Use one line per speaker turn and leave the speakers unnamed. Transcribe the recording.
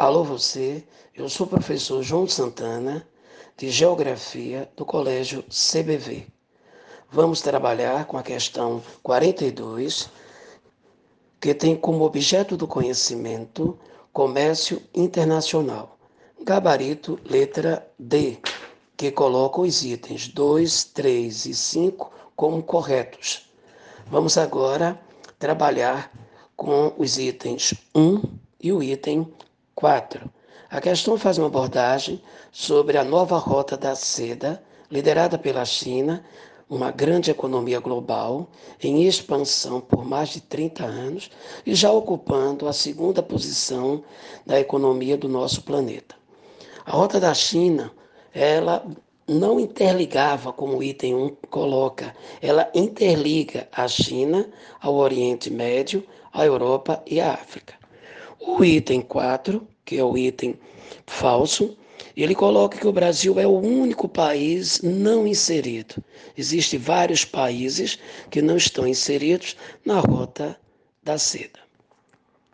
Alô você, eu sou o professor João Santana, de Geografia do Colégio CBV. Vamos trabalhar com a questão 42, que tem como objeto do conhecimento comércio internacional. Gabarito letra D, que coloca os itens 2, 3 e 5 como corretos. Vamos agora trabalhar com os itens 1 e o item 4. A questão faz uma abordagem sobre a nova rota da seda, liderada pela China, uma grande economia global, em expansão por mais de 30 anos e já ocupando a segunda posição da economia do nosso planeta. A rota da China, ela não interligava, como o item 1 coloca, ela interliga a China ao Oriente Médio, à Europa e à África. O item 4, que é o item falso, ele coloca que o Brasil é o único país não inserido. Existem vários países que não estão inseridos na rota da seda.